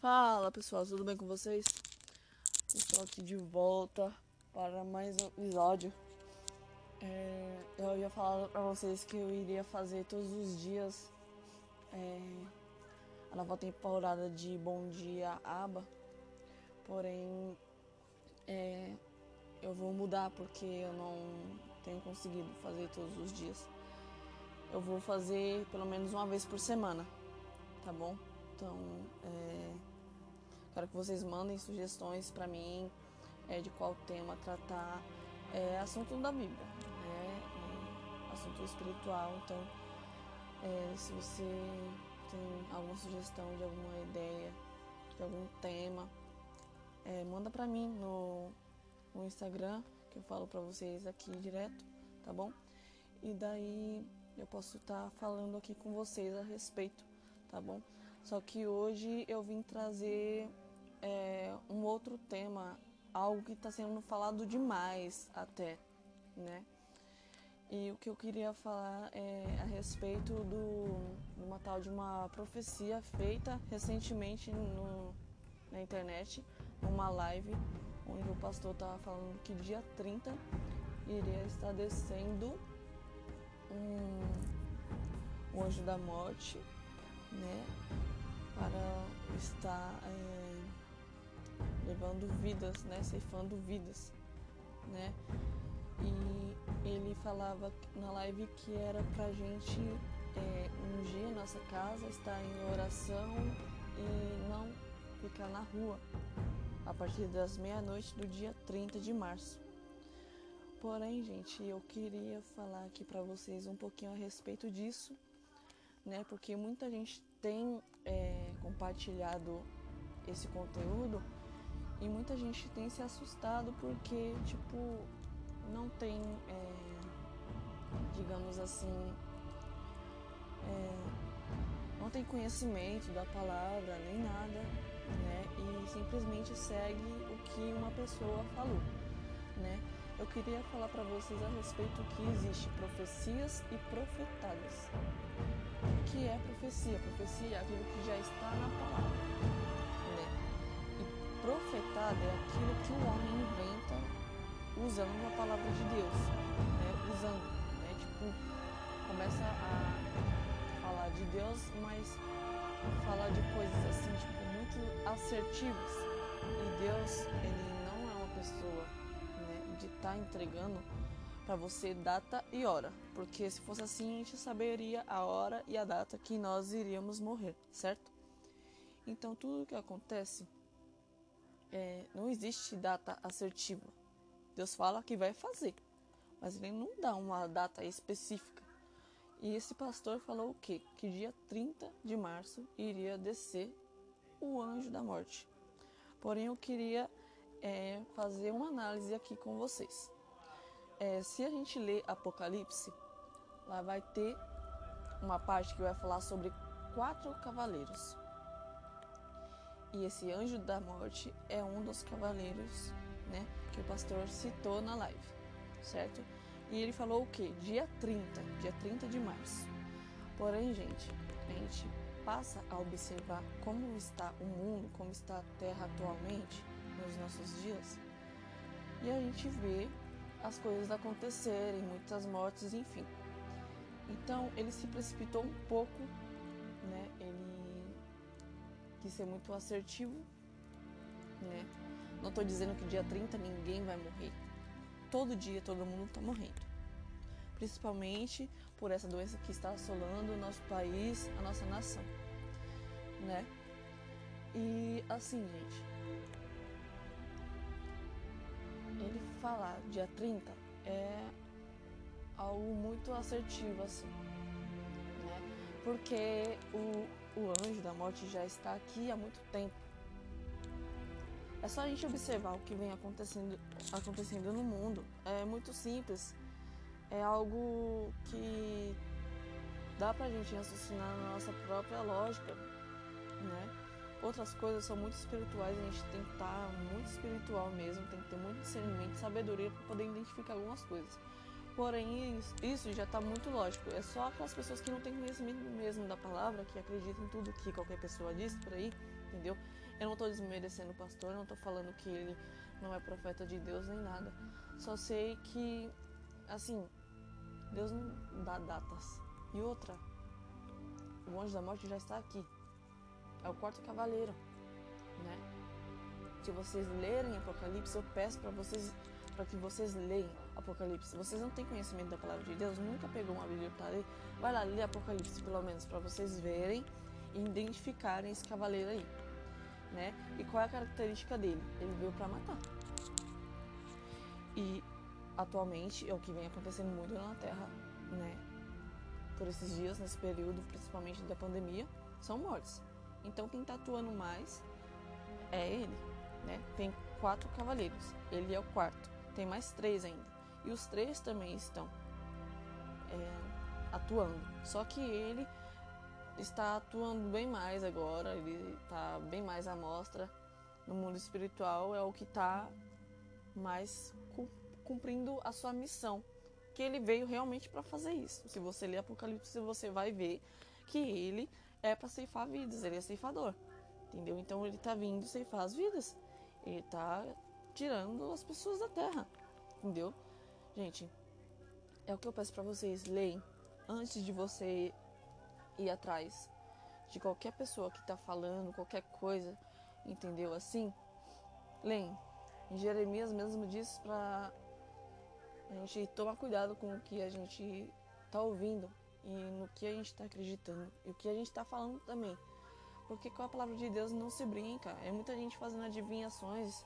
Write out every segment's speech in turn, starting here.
Fala pessoal, tudo bem com vocês? Estou aqui de volta para mais um episódio. É, eu ia falar para vocês que eu iria fazer todos os dias é, a nova temporada de Bom Dia Aba, porém é, eu vou mudar porque eu não tenho conseguido fazer todos os dias. Eu vou fazer pelo menos uma vez por semana, tá bom? Então, é, quero que vocês mandem sugestões para mim é, de qual tema tratar. É assunto da Bíblia, né? É assunto espiritual. Então, é, se você tem alguma sugestão de alguma ideia, de algum tema, é, manda para mim no, no Instagram, que eu falo para vocês aqui direto, tá bom? E daí eu posso estar tá falando aqui com vocês a respeito, tá bom? Só que hoje eu vim trazer é, um outro tema, algo que está sendo falado demais até, né? E o que eu queria falar é a respeito do, de uma tal de uma profecia feita recentemente no, na internet, numa live, onde o pastor estava falando que dia 30 iria estar descendo um, um anjo da morte, né? Para estar é, levando vidas, né? Ceifando vidas, né? E ele falava na live que era pra gente é, ungir nossa casa, estar em oração e não ficar na rua a partir das meia-noite do dia 30 de março. Porém, gente, eu queria falar aqui para vocês um pouquinho a respeito disso, né? Porque muita gente tem é, compartilhado esse conteúdo e muita gente tem se assustado porque, tipo, não tem, é, digamos assim, é, não tem conhecimento da palavra nem nada, né? E simplesmente segue o que uma pessoa falou, né? Eu queria falar para vocês a respeito que existe profecias e profetadas. O que é profecia? Profecia é aquilo que já está na palavra, profetada é aquilo que o homem inventa usando a palavra de Deus, né? Usando, né? Tipo, começa a falar de Deus, mas falar de coisas assim, tipo, muito assertivas. E Deus, ele não é uma pessoa, né, de estar tá entregando para você data e hora, porque se fosse assim a gente saberia a hora e a data que nós iríamos morrer, certo? Então tudo que acontece é, não existe data assertiva. Deus fala que vai fazer, mas ele não dá uma data específica. E esse pastor falou o quê? Que dia 30 de março iria descer o anjo da morte. Porém, eu queria é, fazer uma análise aqui com vocês. É, se a gente ler Apocalipse, lá vai ter uma parte que vai falar sobre quatro cavaleiros. E esse anjo da morte é um dos cavaleiros, né, que o pastor citou na live, certo? E ele falou o quê? Dia 30, dia 30 de março. Porém, gente, a gente passa a observar como está o mundo, como está a Terra atualmente, nos nossos dias, e a gente vê as coisas acontecerem, muitas mortes, enfim. Então ele se precipitou um pouco, né? Ele ser muito assertivo, né? Não estou dizendo que dia 30 ninguém vai morrer. Todo dia todo mundo está morrendo. Principalmente por essa doença que está assolando o nosso país, a nossa nação, né? E assim, gente, ele falar dia 30 é algo muito assertivo, assim, né? Porque o, o anjo da morte já está aqui há muito tempo. É só a gente observar o que vem acontecendo, acontecendo no mundo. É muito simples. É algo que dá pra gente raciocinar na nossa própria lógica, né? Outras coisas são muito espirituais, a gente tem que estar tá muito espiritual mesmo, tem que ter muito discernimento, sabedoria para poder identificar algumas coisas. Porém, isso já está muito lógico. É só aquelas pessoas que não têm conhecimento mesmo da palavra, que acreditam em tudo que qualquer pessoa diz por aí, entendeu? Eu não tô desmerecendo o pastor, não tô falando que ele não é profeta de Deus nem nada. Só sei que, assim, Deus não dá datas. E outra, o anjo da morte já está aqui. É o quarto cavaleiro, né? Se vocês lerem Apocalipse, eu peço para vocês para que vocês leiam Apocalipse. Vocês não têm conhecimento da palavra de Deus, nunca pegou uma Bíblia para ler, vai lá ler Apocalipse pelo menos para vocês verem e identificarem esse cavaleiro aí, né? E qual é a característica dele? Ele veio para matar. E atualmente é o que vem acontecendo muito na Terra, né? Por esses dias, nesse período, principalmente da pandemia, são mortes. Então quem está atuando mais é ele, né? Tem quatro cavaleiros, ele é o quarto. Tem mais três ainda. E os três também estão é, atuando. Só que ele está atuando bem mais agora, ele está bem mais à mostra no mundo espiritual, é o que está mais cumprindo a sua missão. Que ele veio realmente para fazer isso. Se você ler Apocalipse, você vai ver que ele é para ceifar vidas, ele é ceifador. Entendeu? Então ele está vindo ceifar as vidas. Ele está tirando as pessoas da terra. Entendeu? Gente, é o que eu peço para vocês, leem antes de você ir atrás de qualquer pessoa que está falando qualquer coisa, entendeu? Assim, leem. Em Jeremias mesmo diz para a gente tomar cuidado com o que a gente está ouvindo e no que a gente está acreditando e o que a gente está falando também. Porque com a palavra de Deus não se brinca. É muita gente fazendo adivinhações,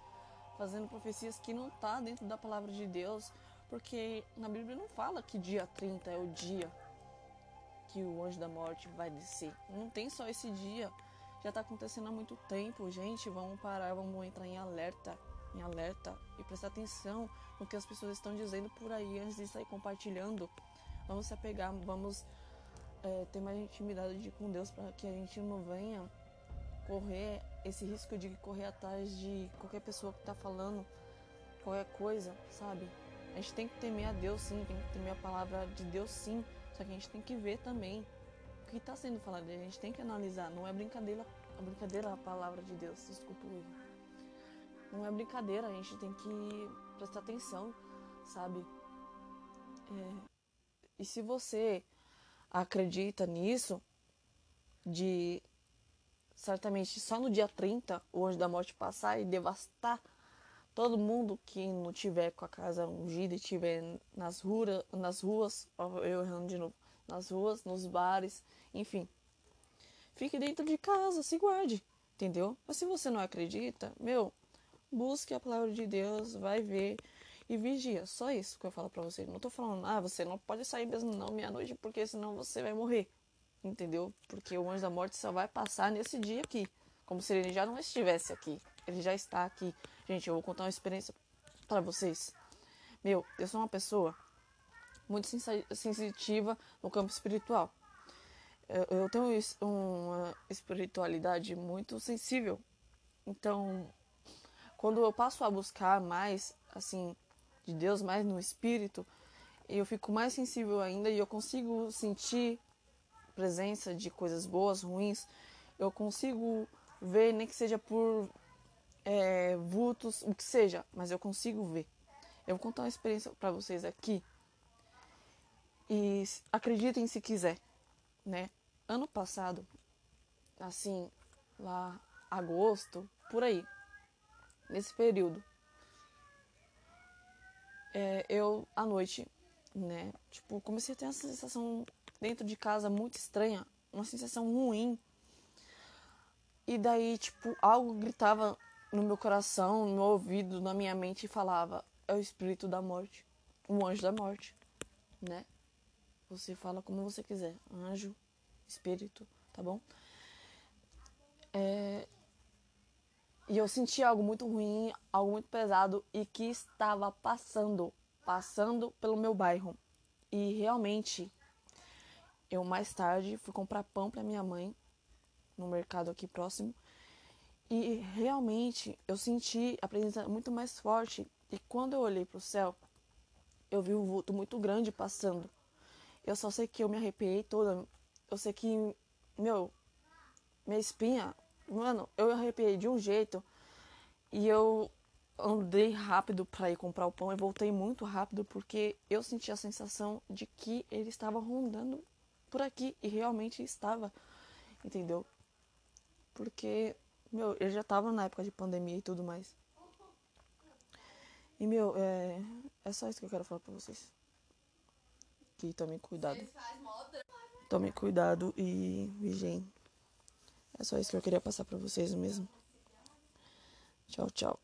fazendo profecias que não tá dentro da palavra de Deus, porque na Bíblia não fala que dia 30 é o dia que o anjo da morte vai descer. Não tem só esse dia. Já está acontecendo há muito tempo, gente. Vamos parar, vamos entrar em alerta, em alerta e prestar atenção no que as pessoas estão dizendo por aí antes de sair compartilhando. Vamos se apegar, vamos é, ter mais intimidade com Deus para que a gente não venha correr esse risco de correr atrás de qualquer pessoa que está falando qualquer coisa, sabe? A gente tem que temer a Deus sim, tem que temer a palavra de Deus sim, só que a gente tem que ver também o que está sendo falado, a gente tem que analisar, não é brincadeira, a brincadeira a palavra de Deus, desculpa o Não é brincadeira, a gente tem que prestar atenção, sabe? É, e se você acredita nisso, de certamente só no dia 30 o anjo da morte passar e devastar todo mundo que não tiver com a casa ungida e tiver nas ruas, nas ruas, eu errando de novo, nas ruas, nos bares, enfim. Fique dentro de casa, se guarde, entendeu? Mas se você não acredita, meu, busque a palavra de Deus, vai ver e vigia. Só isso que eu falo para você. Não tô falando, ah, você não pode sair mesmo não meia-noite porque senão você vai morrer entendeu? Porque o anjo da morte só vai passar nesse dia aqui, como se ele já não estivesse aqui. Ele já está aqui. Gente, eu vou contar uma experiência para vocês. Meu, eu sou uma pessoa muito sensitiva no campo espiritual. Eu tenho uma espiritualidade muito sensível. Então, quando eu passo a buscar mais, assim, de Deus, mais no espírito, eu fico mais sensível ainda e eu consigo sentir presença de coisas boas, ruins, eu consigo ver, nem que seja por é, vultos, o que seja, mas eu consigo ver. Eu vou contar uma experiência para vocês aqui. E acreditem se quiser, né? Ano passado, assim, lá agosto, por aí, nesse período, é, eu à noite, né? Tipo, comecei a ter essa sensação dentro de casa muito estranha, uma sensação ruim. E daí, tipo, algo gritava no meu coração, no meu ouvido, na minha mente e falava: é o espírito da morte, o anjo da morte, né? Você fala como você quiser, anjo, espírito, tá bom? É... E eu senti algo muito ruim, algo muito pesado e que estava passando, passando pelo meu bairro. E realmente eu mais tarde fui comprar pão para minha mãe no mercado aqui próximo e realmente eu senti a presença muito mais forte e quando eu olhei para o céu eu vi um vulto muito grande passando. Eu só sei que eu me arrepiei toda. Eu sei que meu minha espinha Mano, eu arrepiei de um jeito e eu andei rápido para ir comprar o pão e voltei muito rápido porque eu senti a sensação de que ele estava rondando por aqui e realmente estava, entendeu? Porque, meu, ele já estava na época de pandemia e tudo mais. E, meu, é, é só isso que eu quero falar pra vocês. Que tomem cuidado. Tomem cuidado e vigiem. É só isso que eu queria passar pra vocês mesmo. Tchau, tchau.